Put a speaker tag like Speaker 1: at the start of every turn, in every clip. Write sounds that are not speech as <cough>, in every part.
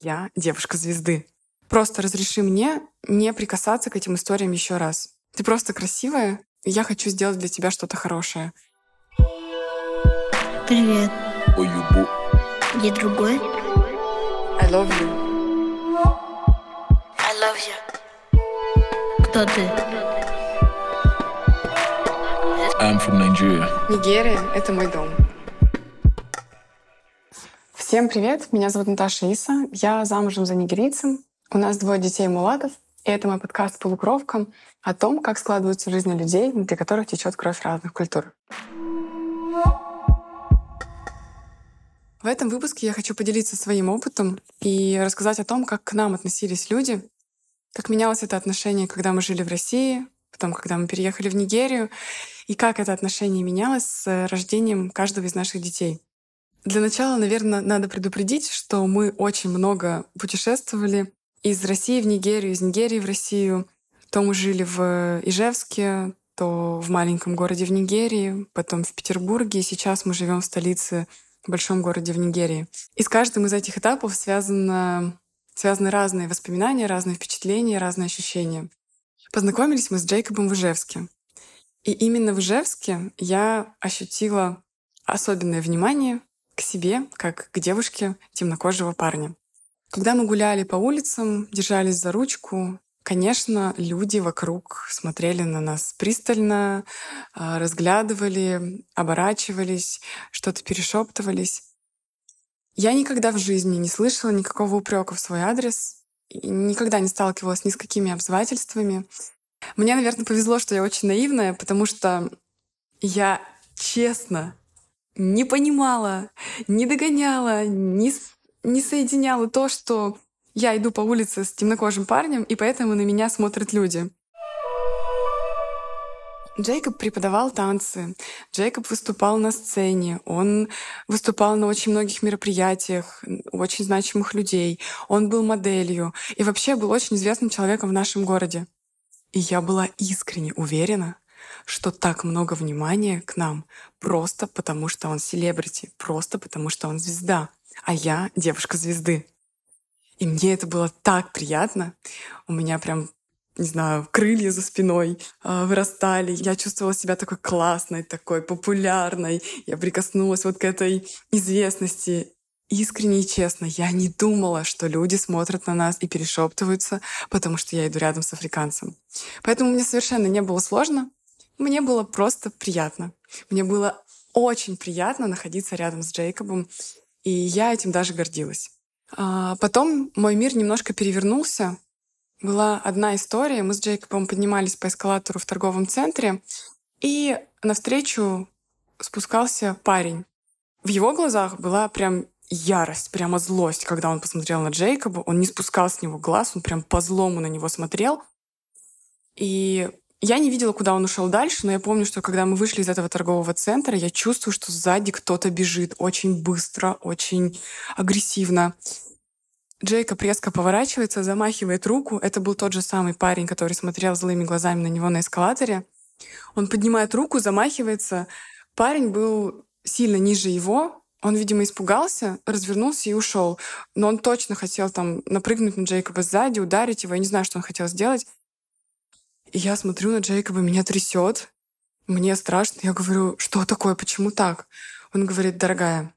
Speaker 1: Я девушка звезды. Просто разреши мне не прикасаться к этим историям еще раз. Ты просто красивая, и я хочу сделать для тебя что-то хорошее.
Speaker 2: Привет.
Speaker 3: Ой, юбу.
Speaker 2: Где другой?
Speaker 1: I love you.
Speaker 2: I love you. Кто ты?
Speaker 3: I'm from Nigeria.
Speaker 1: Нигерия — это мой дом. Всем привет, меня зовут Наташа Иса, я замужем за нигерийцем, у нас двое детей мулатов, и это мой подкаст «Полукровка» о том, как складываются жизни людей, внутри которых течет кровь разных культур. В этом выпуске я хочу поделиться своим опытом и рассказать о том, как к нам относились люди, как менялось это отношение, когда мы жили в России, потом, когда мы переехали в Нигерию, и как это отношение менялось с рождением каждого из наших детей. Для начала, наверное, надо предупредить, что мы очень много путешествовали из России в Нигерию, из Нигерии в Россию. То мы жили в Ижевске, то в маленьком городе в Нигерии, потом в Петербурге, и сейчас мы живем в столице, в большом городе в Нигерии. И с каждым из этих этапов связано, связаны разные воспоминания, разные впечатления, разные ощущения. Познакомились мы с Джейкобом в Ижевске. И именно в Ижевске я ощутила особенное внимание к себе, как к девушке темнокожего парня. Когда мы гуляли по улицам, держались за ручку, конечно, люди вокруг смотрели на нас пристально, а, разглядывали, оборачивались, что-то перешептывались. Я никогда в жизни не слышала никакого упрека в свой адрес, никогда не сталкивалась ни с какими обзывательствами. Мне, наверное, повезло, что я очень наивная, потому что я честно не понимала, не догоняла, не, не соединяла то, что я иду по улице с темнокожим парнем, и поэтому на меня смотрят люди. Джейкоб преподавал танцы, Джейкоб выступал на сцене, он выступал на очень многих мероприятиях, у очень значимых людей, он был моделью и вообще был очень известным человеком в нашем городе. И я была искренне уверена, что так много внимания к нам просто потому, что он селебрити, просто потому, что он звезда, а я девушка звезды. И мне это было так приятно. У меня прям не знаю, крылья за спиной э, вырастали. Я чувствовала себя такой классной, такой популярной. Я прикоснулась вот к этой известности. Искренне и честно, я не думала, что люди смотрят на нас и перешептываются, потому что я иду рядом с африканцем. Поэтому мне совершенно не было сложно. Мне было просто приятно. Мне было очень приятно находиться рядом с Джейкобом, и я этим даже гордилась. А потом мой мир немножко перевернулся. Была одна история. Мы с Джейкобом поднимались по эскалатору в торговом центре, и навстречу спускался парень. В его глазах была прям ярость, прямо злость, когда он посмотрел на Джейкоба. Он не спускал с него глаз, он прям по злому на него смотрел. И я не видела, куда он ушел дальше, но я помню, что когда мы вышли из этого торгового центра, я чувствую, что сзади кто-то бежит очень быстро, очень агрессивно. Джейкоб резко поворачивается, замахивает руку. Это был тот же самый парень, который смотрел злыми глазами на него на эскалаторе. Он поднимает руку, замахивается. Парень был сильно ниже его. Он, видимо, испугался, развернулся и ушел. Но он точно хотел там напрыгнуть на Джейкоба сзади, ударить его. Я не знаю, что он хотел сделать. Я смотрю на Джейкоба, меня трясет, мне страшно. Я говорю, что такое, почему так? Он говорит, дорогая,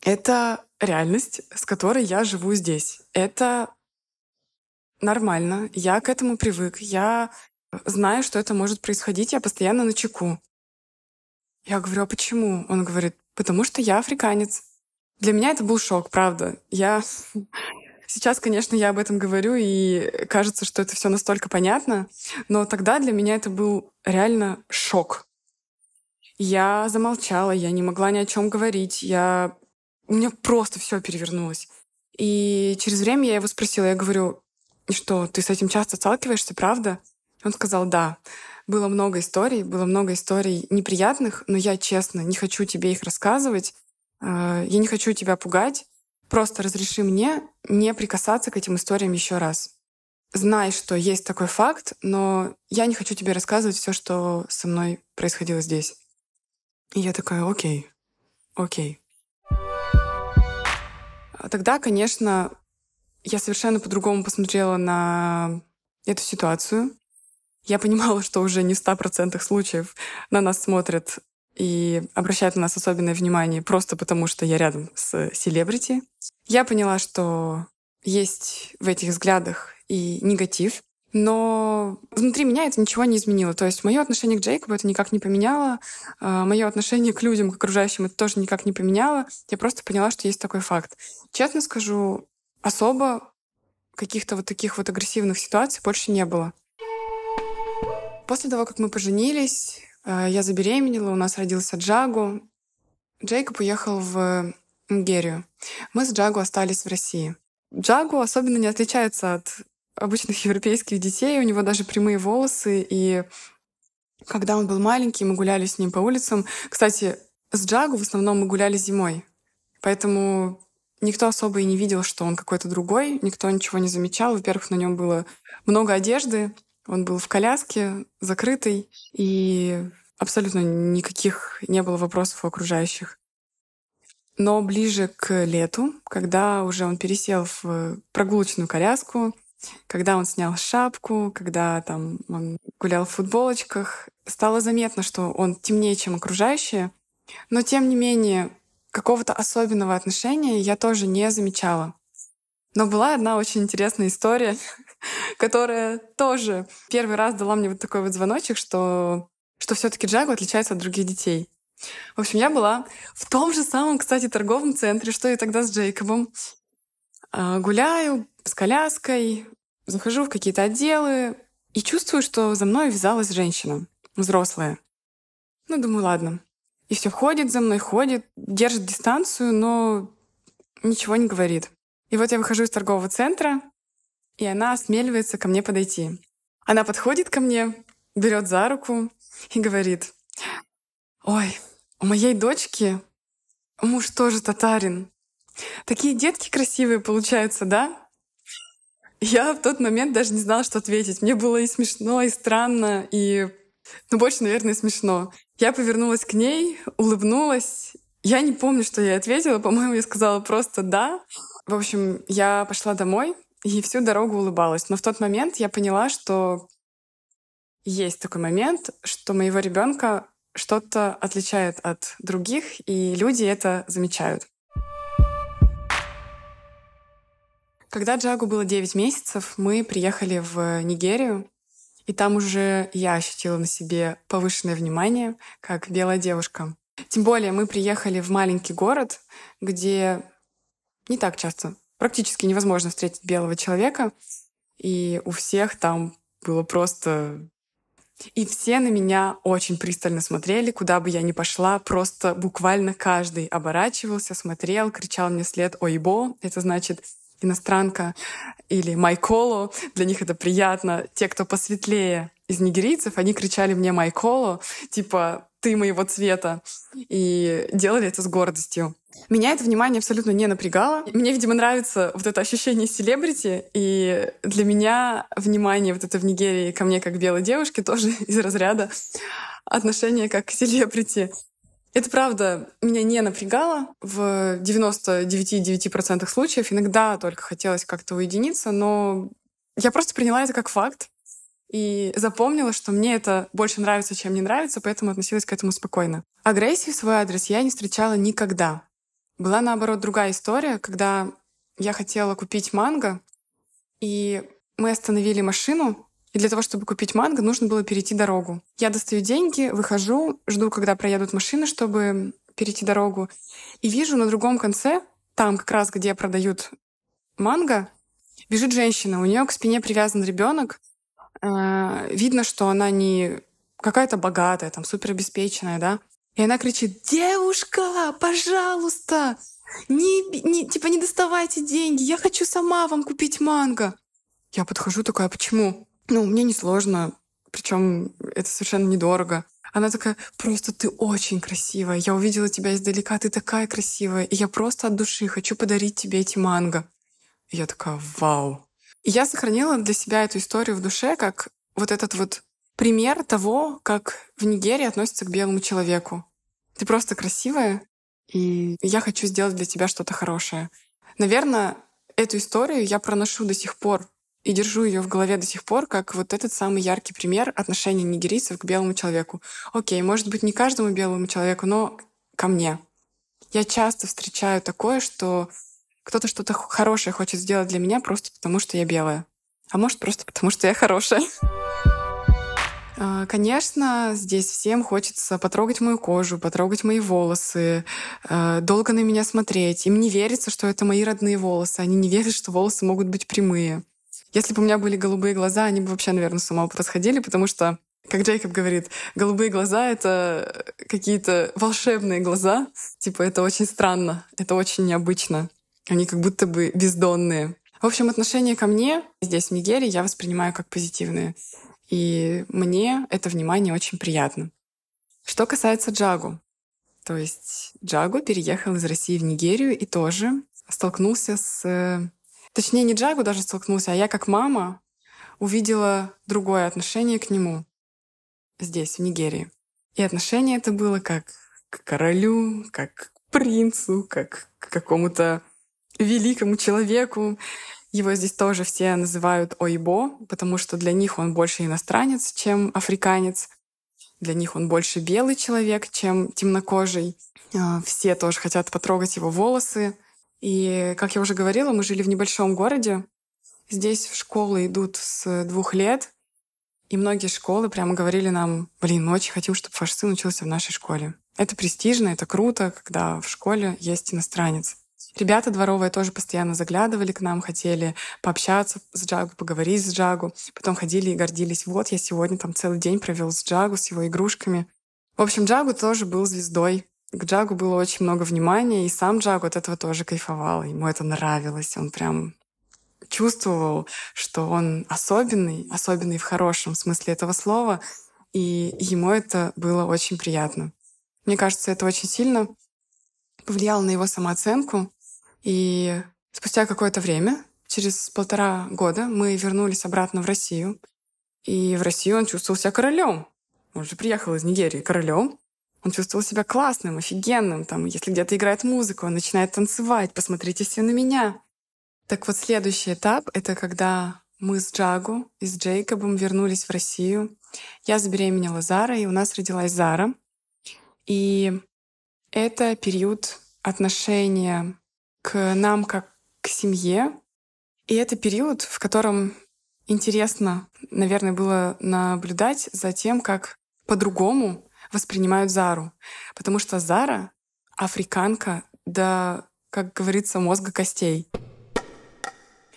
Speaker 1: это реальность, с которой я живу здесь. Это нормально, я к этому привык, я знаю, что это может происходить, я постоянно на чеку. Я говорю, а почему? Он говорит, потому что я африканец. Для меня это был шок, правда. Я Сейчас, конечно, я об этом говорю, и кажется, что это все настолько понятно, но тогда для меня это был реально шок. Я замолчала, я не могла ни о чем говорить, я... у меня просто все перевернулось. И через время я его спросила, я говорю, что, ты с этим часто сталкиваешься, правда? Он сказал, да. Было много историй, было много историй неприятных, но я честно не хочу тебе их рассказывать. Э, я не хочу тебя пугать. Просто разреши мне не прикасаться к этим историям еще раз. Знай, что есть такой факт, но я не хочу тебе рассказывать все, что со мной происходило здесь. И я такая, окей, окей. А тогда, конечно, я совершенно по-другому посмотрела на эту ситуацию. Я понимала, что уже не в 100% случаев на нас смотрят и обращают на нас особенное внимание просто потому, что я рядом с селебрити. Я поняла, что есть в этих взглядах и негатив, но внутри меня это ничего не изменило. То есть мое отношение к Джейкобу это никак не поменяло. А, мое отношение к людям, к окружающим это тоже никак не поменяло. Я просто поняла, что есть такой факт. Честно скажу, особо каких-то вот таких вот агрессивных ситуаций больше не было. После того, как мы поженились, я забеременела, у нас родился Джагу. Джейкоб уехал в Нигерию. Мы с Джагу остались в России. Джагу особенно не отличается от обычных <laughs> европейских детей. У него даже прямые волосы. И когда он был маленький, мы гуляли с ним по улицам. Кстати, с Джагу в основном мы гуляли зимой. Поэтому никто особо и не видел, что он какой-то другой. Никто ничего не замечал. Во-первых, на нем было много одежды. Он был в коляске, закрытый. И абсолютно никаких не было вопросов у окружающих. Но ближе к лету, когда уже он пересел в прогулочную коляску, когда он снял шапку, когда там он гулял в футболочках, стало заметно, что он темнее, чем окружающие. Но тем не менее, какого-то особенного отношения я тоже не замечала. Но была одна очень интересная история, <laughs> которая тоже первый раз дала мне вот такой вот звоночек, что, что все таки Джагу отличается от других детей. В общем, я была в том же самом, кстати, торговом центре, что и тогда с Джейкобом. А, гуляю, с коляской, захожу в какие-то отделы и чувствую, что за мной вязалась женщина, взрослая. Ну, думаю, ладно. И все ходит за мной, ходит, держит дистанцию, но ничего не говорит. И вот я выхожу из торгового центра, и она осмеливается ко мне подойти. Она подходит ко мне, берет за руку и говорит, «Ой, у моей дочки муж тоже татарин. Такие детки красивые получаются, да? Я в тот момент даже не знала, что ответить. Мне было и смешно, и странно, и... Ну, больше, наверное, смешно. Я повернулась к ней, улыбнулась. Я не помню, что я ответила. По-моему, я сказала просто «да». В общем, я пошла домой и всю дорогу улыбалась. Но в тот момент я поняла, что есть такой момент, что моего ребенка что-то отличает от других, и люди это замечают. Когда Джагу было 9 месяцев, мы приехали в Нигерию, и там уже я ощутила на себе повышенное внимание, как белая девушка. Тем более мы приехали в маленький город, где не так часто, практически невозможно встретить белого человека, и у всех там было просто... И все на меня очень пристально смотрели, куда бы я ни пошла, просто буквально каждый оборачивался, смотрел, кричал мне след «Ойбо», это значит иностранка или майколо, для них это приятно. Те, кто посветлее из нигерийцев, они кричали мне майколо, типа «ты моего цвета», и делали это с гордостью. Меня это внимание абсолютно не напрягало. Мне, видимо, нравится вот это ощущение селебрити, и для меня внимание вот это в Нигерии ко мне как белой девушке тоже <laughs> из разряда отношения как к селебрити. Это правда меня не напрягало. В 99,9% случаев иногда только хотелось как-то уединиться, но я просто приняла это как факт и запомнила, что мне это больше нравится, чем не нравится, поэтому относилась к этому спокойно. Агрессии в свой адрес я не встречала никогда. Была, наоборот, другая история, когда я хотела купить манго, и мы остановили машину, и для того, чтобы купить манго, нужно было перейти дорогу. Я достаю деньги, выхожу, жду, когда проедут машины, чтобы перейти дорогу. И вижу на другом конце, там как раз, где продают манго, бежит женщина. У нее к спине привязан ребенок. Э, видно, что она не какая-то богатая, там, супер обеспеченная, да. И она кричит, девушка, пожалуйста, не, не, типа не доставайте деньги, я хочу сама вам купить манго. Я подхожу такая, почему? Ну, мне несложно, причем это совершенно недорого. Она такая, просто ты очень красивая. Я увидела тебя издалека, ты такая красивая. И я просто от души хочу подарить тебе эти манго. И я такая, вау. Я сохранила для себя эту историю в душе как вот этот вот пример того, как в Нигерии относятся к белому человеку. Ты просто красивая, и я хочу сделать для тебя что-то хорошее. Наверное, эту историю я проношу до сих пор и держу ее в голове до сих пор, как вот этот самый яркий пример отношения нигерийцев к белому человеку. Окей, может быть, не каждому белому человеку, но ко мне. Я часто встречаю такое, что кто-то что-то хорошее хочет сделать для меня просто потому, что я белая. А может, просто потому, что я хорошая. А, конечно, здесь всем хочется потрогать мою кожу, потрогать мои волосы, а, долго на меня смотреть. Им не верится, что это мои родные волосы. Они не верят, что волосы могут быть прямые. Если бы у меня были голубые глаза, они бы вообще, наверное, с ума подходили, потому что как Джейкоб говорит, голубые глаза — это какие-то волшебные глаза. Типа, это очень странно, это очень необычно. Они как будто бы бездонные. В общем, отношение ко мне здесь, в Нигерии, я воспринимаю как позитивные. И мне это внимание очень приятно. Что касается Джагу, то есть Джагу переехал из России в Нигерию и тоже столкнулся с... Точнее, не Джагу даже столкнулся, а я как мама увидела другое отношение к нему здесь, в Нигерии. И отношение это было как к королю, как к принцу, как к какому-то великому человеку. Его здесь тоже все называют Ойбо, потому что для них он больше иностранец, чем африканец. Для них он больше белый человек, чем темнокожий. А, все тоже хотят потрогать его волосы. И, как я уже говорила, мы жили в небольшом городе. Здесь в школы идут с двух лет. И многие школы прямо говорили нам, блин, мы очень хотим, чтобы ваш сын учился в нашей школе. Это престижно, это круто, когда в школе есть иностранец. Ребята дворовые тоже постоянно заглядывали к нам, хотели пообщаться с Джагу, поговорить с Джагу. Потом ходили и гордились. Вот, я сегодня там целый день провел с Джагу, с его игрушками. В общем, Джагу тоже был звездой. К Джагу было очень много внимания, и сам Джагу от этого тоже кайфовал. Ему это нравилось. Он прям чувствовал, что он особенный, особенный в хорошем смысле этого слова, и ему это было очень приятно. Мне кажется, это очень сильно повлияло на его самооценку, и спустя какое-то время, через полтора года, мы вернулись обратно в Россию. И в Россию он чувствовал себя королем. Он же приехал из Нигерии королем. Он чувствовал себя классным, офигенным. Там, если где-то играет музыка, он начинает танцевать. Посмотрите все на меня. Так вот, следующий этап — это когда мы с Джагу и с Джейкобом вернулись в Россию. Я забеременела Зара, и у нас родилась Зара. И это период отношения к нам как к семье. И это период, в котором интересно, наверное, было наблюдать за тем, как по-другому воспринимают Зару. Потому что Зара — африканка до, как говорится, мозга костей.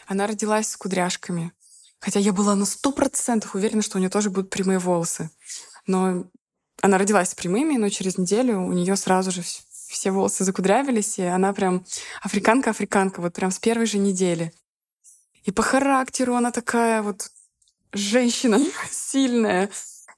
Speaker 1: Она родилась с кудряшками. Хотя я была на сто процентов уверена, что у нее тоже будут прямые волосы. Но она родилась с прямыми, но через неделю у нее сразу же все волосы закудрявились, и она прям африканка-африканка, вот прям с первой же недели. И по характеру она такая вот женщина <laughs> сильная.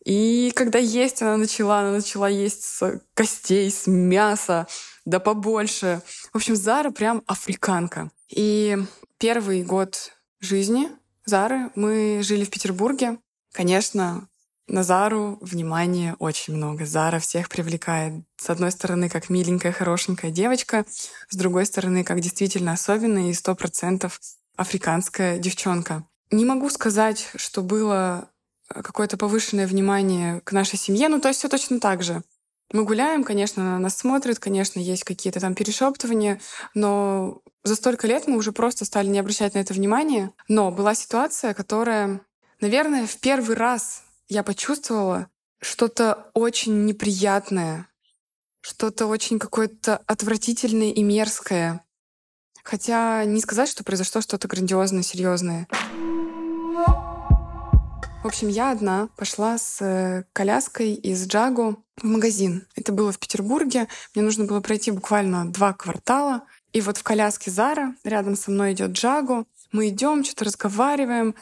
Speaker 1: И когда есть она начала, она начала есть с костей, с мяса, да побольше. В общем, Зара прям африканка. И первый год жизни Зары мы жили в Петербурге. Конечно, на Зару внимания очень много. Зара всех привлекает. С одной стороны, как миленькая, хорошенькая девочка, с другой стороны, как действительно особенная и сто процентов африканская девчонка. Не могу сказать, что было какое-то повышенное внимание к нашей семье, ну то есть все точно так же. Мы гуляем, конечно, на нас смотрят, конечно, есть какие-то там перешептывания, но за столько лет мы уже просто стали не обращать на это внимания. Но была ситуация, которая, наверное, в первый раз я почувствовала что-то очень неприятное, что-то очень какое-то отвратительное и мерзкое. Хотя не сказать, что произошло что-то грандиозное, серьезное. В общем, я одна пошла с э, коляской из Джагу в магазин. Это было в Петербурге. Мне нужно было пройти буквально два квартала. И вот в коляске Зара рядом со мной идет Джагу. Мы идем, что-то разговариваем.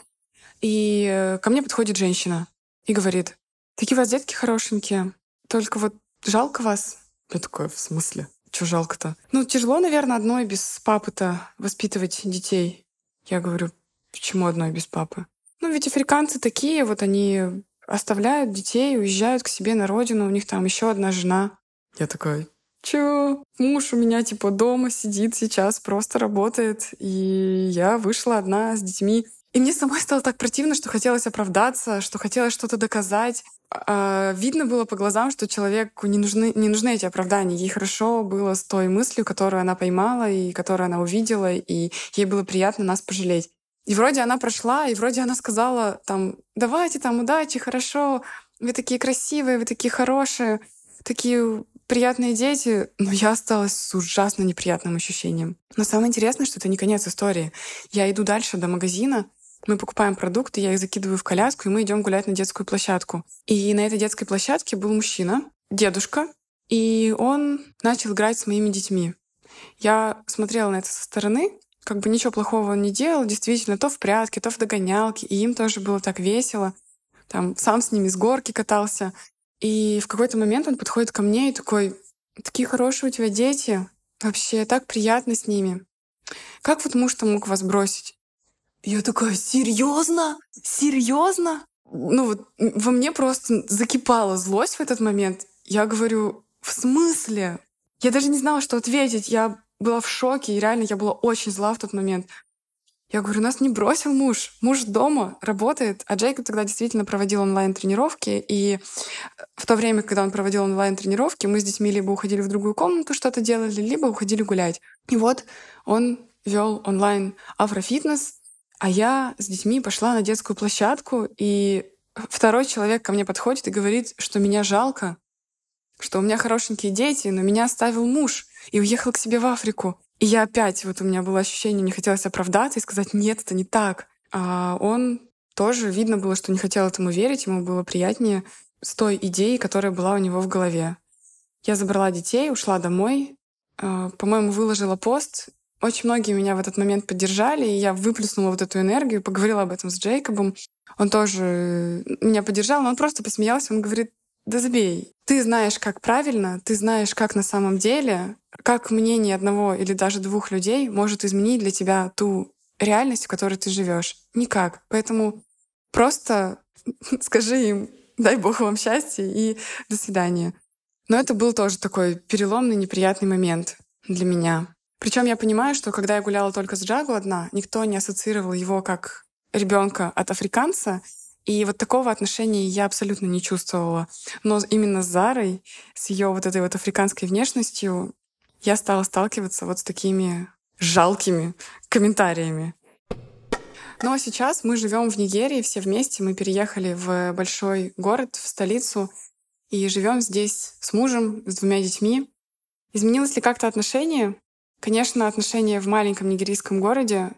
Speaker 1: И э, ко мне подходит женщина и говорит, такие у вас детки хорошенькие, только вот жалко вас. Я такое в смысле? Что жалко-то? Ну, тяжело, наверное, одной без папы-то воспитывать детей. Я говорю, почему одной без папы? Ну, ведь африканцы такие, вот они оставляют детей, уезжают к себе на родину, у них там еще одна жена. Я такая, чё? Муж у меня типа дома сидит сейчас, просто работает, и я вышла одна с детьми. И мне самой стало так противно, что хотелось оправдаться, что хотелось что-то доказать. А, видно было по глазам, что человеку не нужны, не нужны эти оправдания. Ей хорошо было с той мыслью, которую она поймала и которую она увидела, и ей было приятно нас пожалеть. И вроде она прошла, и вроде она сказала там, давайте там, удачи, хорошо, вы такие красивые, вы такие хорошие, такие приятные дети, но я осталась с ужасно неприятным ощущением. Но самое интересное, что это не конец истории. Я иду дальше до магазина, мы покупаем продукты, я их закидываю в коляску, и мы идем гулять на детскую площадку. И на этой детской площадке был мужчина, дедушка, и он начал играть с моими детьми. Я смотрела на это со стороны, как бы ничего плохого он не делал, действительно, то в прятки, то в догонялки, и им тоже было так весело. Там сам с ними с горки катался. И в какой-то момент он подходит ко мне и такой, такие хорошие у тебя дети, вообще так приятно с ними. Как вот муж-то мог вас бросить? Я такая, серьезно? Серьезно? Ну вот во мне просто закипала злость в этот момент. Я говорю, в смысле? Я даже не знала, что ответить. Я была в шоке, и реально я была очень зла в тот момент. Я говорю, нас не бросил муж. Муж дома работает. А Джейкоб тогда действительно проводил онлайн-тренировки. И в то время, когда он проводил онлайн-тренировки, мы с детьми либо уходили в другую комнату, что-то делали, либо уходили гулять. И вот он вел онлайн афрофитнес, а я с детьми пошла на детскую площадку, и второй человек ко мне подходит и говорит, что меня жалко, что у меня хорошенькие дети, но меня оставил муж и уехал к себе в Африку. И я опять, вот у меня было ощущение, не хотелось оправдаться и сказать, нет, это не так. А он тоже видно было, что не хотел этому верить, ему было приятнее с той идеей, которая была у него в голове. Я забрала детей, ушла домой, а, по-моему, выложила пост очень многие меня в этот момент поддержали, и я выплеснула вот эту энергию, поговорила об этом с Джейкобом. Он тоже меня поддержал, но он просто посмеялся, он говорит, да забей. Ты знаешь, как правильно, ты знаешь, как на самом деле, как мнение одного или даже двух людей может изменить для тебя ту реальность, в которой ты живешь. Никак. Поэтому просто <laughs> скажи им, дай бог вам счастья и до свидания. Но это был тоже такой переломный, неприятный момент для меня. Причем я понимаю, что когда я гуляла только с Джагу одна, никто не ассоциировал его как ребенка от африканца, и вот такого отношения я абсолютно не чувствовала. Но именно с Зарой, с ее вот этой вот африканской внешностью, я стала сталкиваться вот с такими жалкими комментариями. Ну а сейчас мы живем в Нигерии все вместе. Мы переехали в большой город, в столицу, и живем здесь с мужем, с двумя детьми. Изменилось ли как-то отношение? Конечно, отношения в маленьком нигерийском городе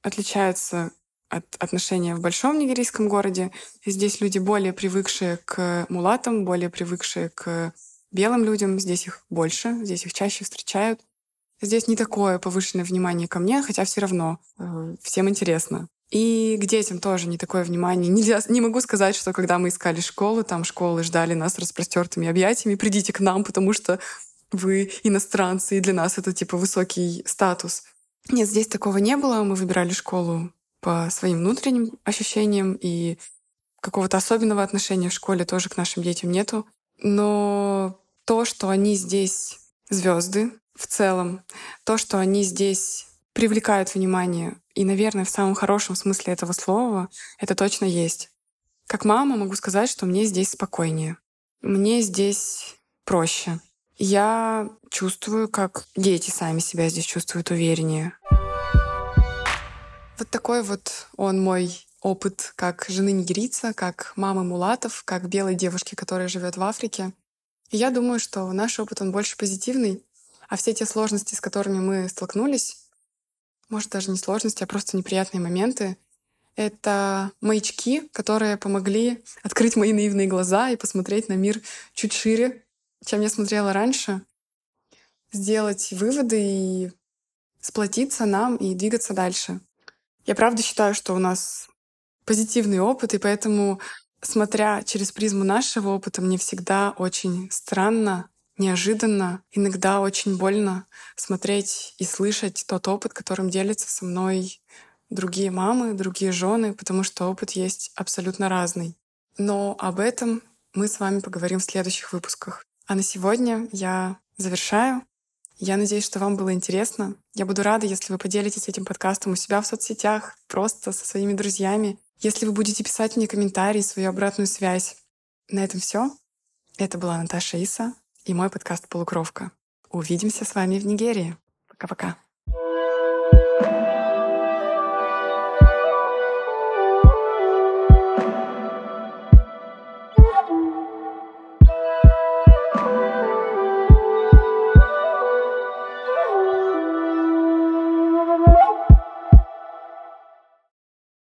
Speaker 1: отличаются от отношения в большом нигерийском городе. Здесь люди более привыкшие к мулатам, более привыкшие к белым людям. Здесь их больше, здесь их чаще встречают. Здесь не такое повышенное внимание ко мне, хотя все равно э, всем интересно. И к детям тоже не такое внимание. Нельзя, не могу сказать, что когда мы искали школу, там школы ждали нас распростертыми объятиями, придите к нам, потому что вы иностранцы, и для нас это типа высокий статус. Нет, здесь такого не было. Мы выбирали школу по своим внутренним ощущениям, и какого-то особенного отношения в школе тоже к нашим детям нету. Но то, что они здесь звезды в целом, то, что они здесь привлекают внимание, и, наверное, в самом хорошем смысле этого слова, это точно есть. Как мама могу сказать, что мне здесь спокойнее. Мне здесь проще я чувствую, как дети сами себя здесь чувствуют увереннее. Вот такой вот он мой опыт как жены нигерийца, как мамы мулатов, как белой девушки, которая живет в Африке. И я думаю, что наш опыт, он больше позитивный, а все те сложности, с которыми мы столкнулись, может, даже не сложности, а просто неприятные моменты, это маячки, которые помогли открыть мои наивные глаза и посмотреть на мир чуть шире, чем я смотрела раньше, сделать выводы и сплотиться нам и двигаться дальше. Я правда считаю, что у нас позитивный опыт, и поэтому, смотря через призму нашего опыта, мне всегда очень странно, неожиданно, иногда очень больно смотреть и слышать тот опыт, которым делятся со мной другие мамы, другие жены, потому что опыт есть абсолютно разный. Но об этом мы с вами поговорим в следующих выпусках. А на сегодня я завершаю. Я надеюсь, что вам было интересно. Я буду рада, если вы поделитесь этим подкастом у себя в соцсетях, просто со своими друзьями. Если вы будете писать мне комментарии, свою обратную связь. На этом все. Это была Наташа Иса и мой подкаст «Полукровка». Увидимся с вами в Нигерии. Пока-пока.